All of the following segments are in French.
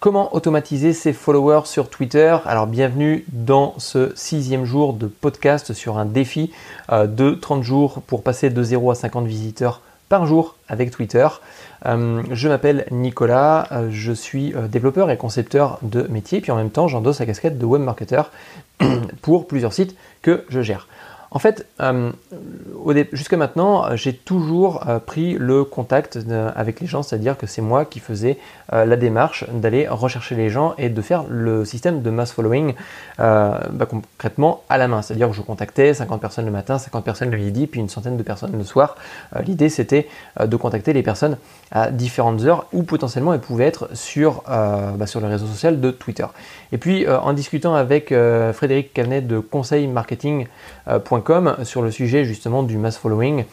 Comment automatiser ses followers sur Twitter? Alors bienvenue dans ce sixième jour de podcast sur un défi euh, de 30 jours pour passer de 0 à 50 visiteurs par jour avec Twitter. Euh, je m'appelle Nicolas, euh, je suis développeur et concepteur de métier, puis en même temps j'endosse la casquette de web marketer pour plusieurs sites que je gère. En fait, euh, jusqu'à maintenant, j'ai toujours euh, pris le contact avec les gens, c'est-à-dire que c'est moi qui faisais euh, la démarche d'aller rechercher les gens et de faire le système de mass following bah, concrètement à la main. C'est-à-dire que je contactais 50 personnes le matin, 50 personnes le midi, puis une centaine de personnes le soir. L'idée, c'était de contacter les personnes à différentes heures où potentiellement elles pouvaient être sur, bah, sur le réseau social de Twitter. Et puis, en discutant avec Frédéric Canet de Conseil Sur le sujet justement du mass following.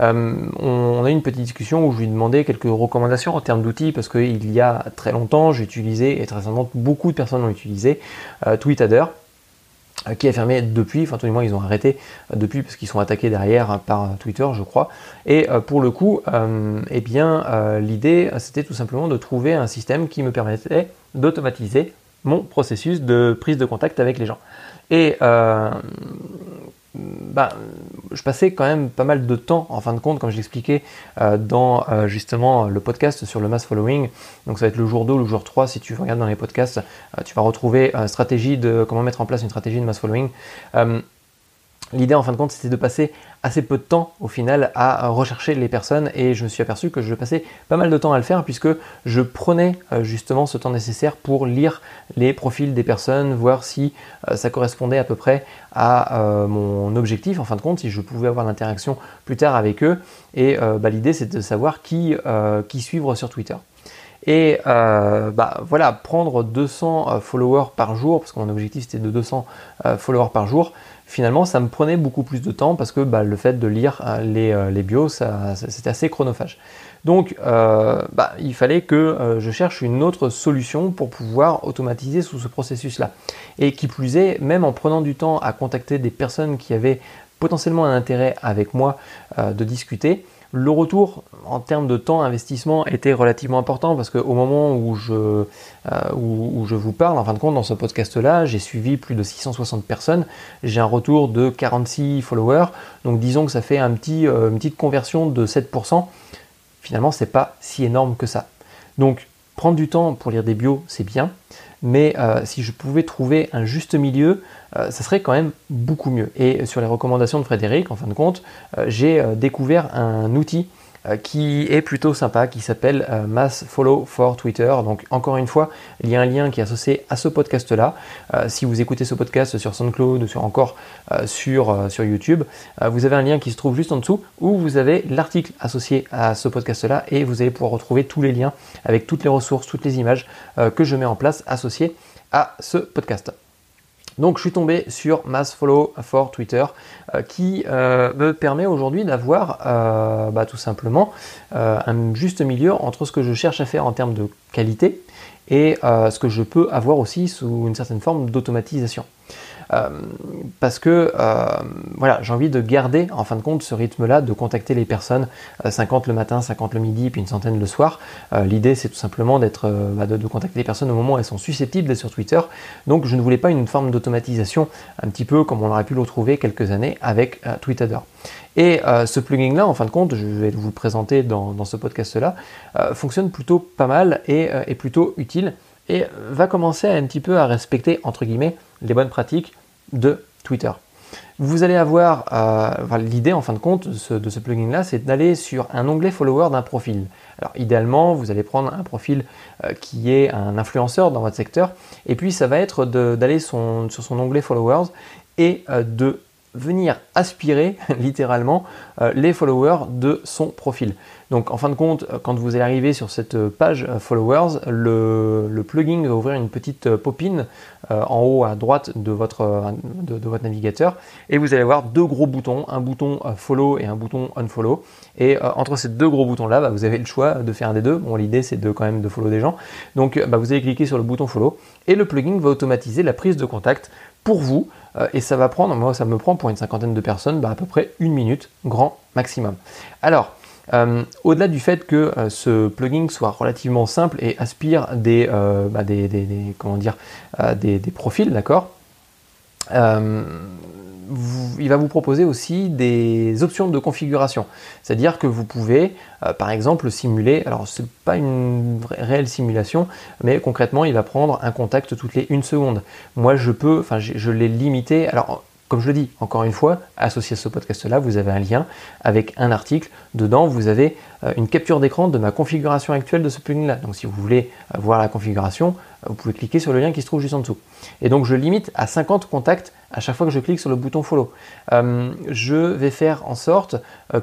Euh, on, a eu une petite discussion où je lui demandais quelques recommandations en termes d'outils parce qu'il y a très longtemps j'ai utilisé et très récemment beaucoup de personnes ont utilisé euh, euh, qui est fermé depuis, enfin tout le moins ils ont arrêté depuis parce qu'ils sont attaqués derrière par Twitter je crois. Et pour le coup, eh bien l'idée c'était tout simplement de trouver un système qui me permettait d'automatiser mon processus de prise de contact avec les gens. Et bah, je passais quand même pas mal de temps, en fin de compte, comme je l'expliquais euh, dans euh, justement le podcast sur le mass following. Donc ça va être le jour 2 ou le jour 3, si tu regardes dans les podcasts, euh, tu vas retrouver stratégie de comment mettre en place une stratégie de mass following. L'idée en fin de compte c'était de passer assez peu de temps au final à rechercher les personnes et je me suis aperçu que je passais pas mal de temps à le faire puisque je prenais euh, justement ce temps nécessaire pour lire les profils des personnes, voir si euh, ça correspondait à peu près à euh, mon objectif en fin de compte, si je pouvais avoir l'interaction plus tard avec eux et bah, l'idée c'est de savoir qui, qui suivre sur Twitter. Et bah, voilà, prendre 200 followers par jour, parce que mon objectif c'était de 200 followers par jour, finalement ça me prenait beaucoup plus de temps parce que bah, le fait de lire euh, les, euh, les bios, c'était assez chronophage. Donc euh, bah, il fallait que je cherche une autre solution pour pouvoir automatiser tout ce processus-là. Et qui plus est, même en prenant du temps à contacter des personnes qui avaient potentiellement un intérêt avec moi de discuter, le retour en termes de temps investissement était relativement important parce qu'au moment où je, euh, où, je vous parle, en fin de compte, dans ce podcast-là, j'ai suivi plus de 660 personnes. J'ai un retour de 46 followers. Donc disons que ça fait un petit, euh, une petite conversion de 7%. Finalement, c'est pas si énorme que ça. Donc prendre du temps pour lire des bios, c'est bien. Mais euh, si je pouvais trouver un juste milieu, euh, ça serait quand même beaucoup mieux. Et sur les recommandations de Frédéric, en fin de compte, euh, j'ai découvert un outil qui est plutôt sympa, qui s'appelle Mass Follow for Twitter. Donc encore une fois, il y a un lien qui est associé à ce podcast-là. si vous écoutez ce podcast sur SoundCloud ou encore sur, sur YouTube, vous avez un lien qui se trouve juste en dessous où vous avez l'article associé à ce podcast-là et vous allez pouvoir retrouver tous les liens avec toutes les ressources, toutes les images que je mets en place associées à ce podcast. Donc je suis tombé sur Mass Follow for Twitter euh, qui euh, me permet aujourd'hui d'avoir euh, bah, tout simplement un juste milieu entre ce que je cherche à faire en termes de qualité et ce que je peux avoir aussi sous une certaine forme d'automatisation. Euh, parce que euh, voilà, j'ai envie de garder en fin de compte ce rythme-là, de contacter les personnes 50 euh, le matin, 50 le midi, puis une centaine le soir. L'idée, c'est tout simplement d'être, bah, de, contacter les personnes au moment où elles sont susceptibles d'être sur Twitter. Donc, je ne voulais pas une forme d'automatisation, un petit peu comme on aurait pu le trouver quelques années avec Tweetadder. Et ce plugin-là, en fin de compte, je vais vous le présenter dans, ce podcast-là, fonctionne plutôt pas mal et est plutôt utile et va commencer un petit peu à respecter, entre guillemets, les bonnes pratiques de Twitter. Vous allez avoir euh, l'idée en fin de compte de ce, plugin-là, c'est d'aller sur un onglet follower d'un profil. Alors idéalement, vous allez prendre un profil euh, qui est un influenceur dans votre secteur, et puis ça va être d'aller sur son onglet followers et euh, de venir aspirer littéralement euh, les followers de son profil. Donc en fin de compte, euh, quand vous allez arriver sur cette euh, page followers, le, plugin va ouvrir une petite popine en haut à droite de votre, de, votre navigateur et vous allez avoir deux gros boutons, un bouton follow et un bouton unfollow. Et entre ces deux gros boutons là, bah, vous avez le choix de faire un des deux. Bon, l'idée c'est de quand même de follow des gens. Donc bah, vous allez cliquer sur le bouton follow et le plugin va automatiser la prise de contact pour vous euh, et ça va prendre, moi ça me prend pour une cinquantaine de personnes, bah, à peu près une minute, grand maximum. Alors, Au-delà du fait que ce plugin soit relativement simple et aspire des, bah, comment dire, des, des profils, d'accord il va vous proposer aussi des options de configuration. C'est-à-dire que vous pouvez, euh, par exemple, simuler, alors ce n'est pas une réelle simulation, mais concrètement, il va prendre un contact toutes les une seconde. Moi, je peux, enfin, je l'ai limité. Alors, comme je le dis, encore une fois, associé à ce podcast-là, vous avez un lien avec un article. Dedans, vous avez euh, une capture d'écran de ma configuration actuelle de ce plugin-là. Donc si vous voulez euh, voir la configuration, vous pouvez cliquer sur le lien qui se trouve juste en dessous. Et donc je limite à 50 contacts à chaque fois que je clique sur le bouton follow. je vais faire en sorte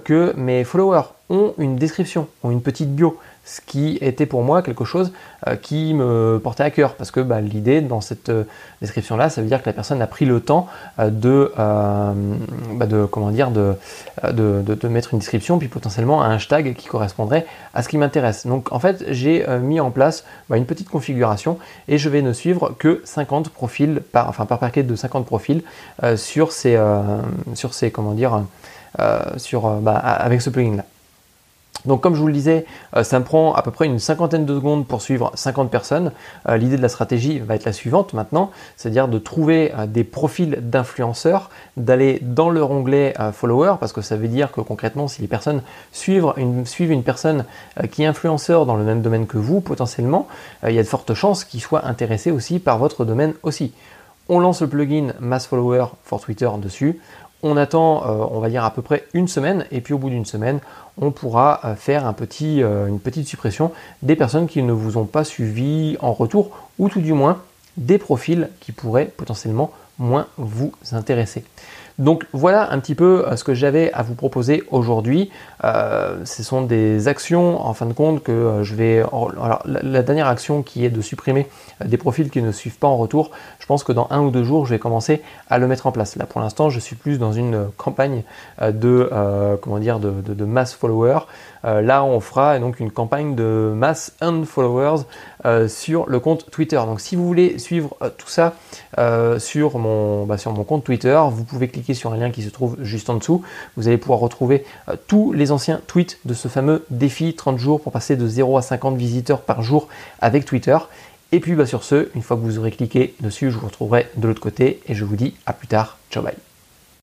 que mes followers ont une description, ont une petite bio ce qui était pour moi quelque chose euh, qui me portait à cœur, parce que bah, l'idée dans cette euh, description-là, ça veut dire que la personne a pris le temps euh, de, bah, de, comment dire, de, de, mettre une description, puis potentiellement un hashtag qui correspondrait à ce qui m'intéresse. Donc en fait, j'ai mis en place bah, une petite configuration et je vais ne suivre que 50 profils, par, enfin par paquet de 50 profils sur ces, sur ces, comment dire, sur, avec ce plugin-là. Donc comme je vous le disais, euh, ça me prend à peu près une cinquantaine de secondes pour suivre 50 personnes. Euh, l'idée de la stratégie va être la suivante maintenant, c'est-à-dire de trouver euh, des profils d'influenceurs, d'aller dans leur onglet follower, parce que ça veut dire que concrètement, si les personnes suivent une, suivent une personne qui est influenceur dans le même domaine que vous, potentiellement, il y a de fortes chances qu'ils soient intéressés aussi par votre domaine aussi. On lance le plugin Mass Follower for Twitter dessus. On attend, on va dire à peu près une semaine, et puis au bout d'une semaine, on pourra euh, faire euh, une petite suppression des personnes qui ne vous ont pas suivi en retour, ou tout du moins des profils qui pourraient potentiellement moins vous intéresser. Donc voilà un petit peu euh, ce que j'avais à vous proposer aujourd'hui. Euh, ce sont des actions en fin de compte que euh, je vais... Alors la, dernière action qui est de supprimer des profils qui ne suivent pas en retour, je pense que dans un ou deux jours je vais commencer à le mettre en place. Là pour l'instant je suis plus dans une campagne de, comment dire, de, de, mass followers. là on fera donc une campagne de mass unfollowers sur le compte Twitter. Donc si vous voulez suivre tout ça sur, mon, bah, sur mon compte Twitter, vous pouvez cliquer sur un lien qui se trouve juste en dessous. Vous allez pouvoir retrouver euh, tous les anciens tweets de ce fameux défi 30 jours pour passer de 0 à 50 visiteurs par jour avec Twitter. Et puis bah, sur ce, une fois que vous aurez cliqué dessus, je vous retrouverai de l'autre côté et je vous dis à plus tard. Ciao bye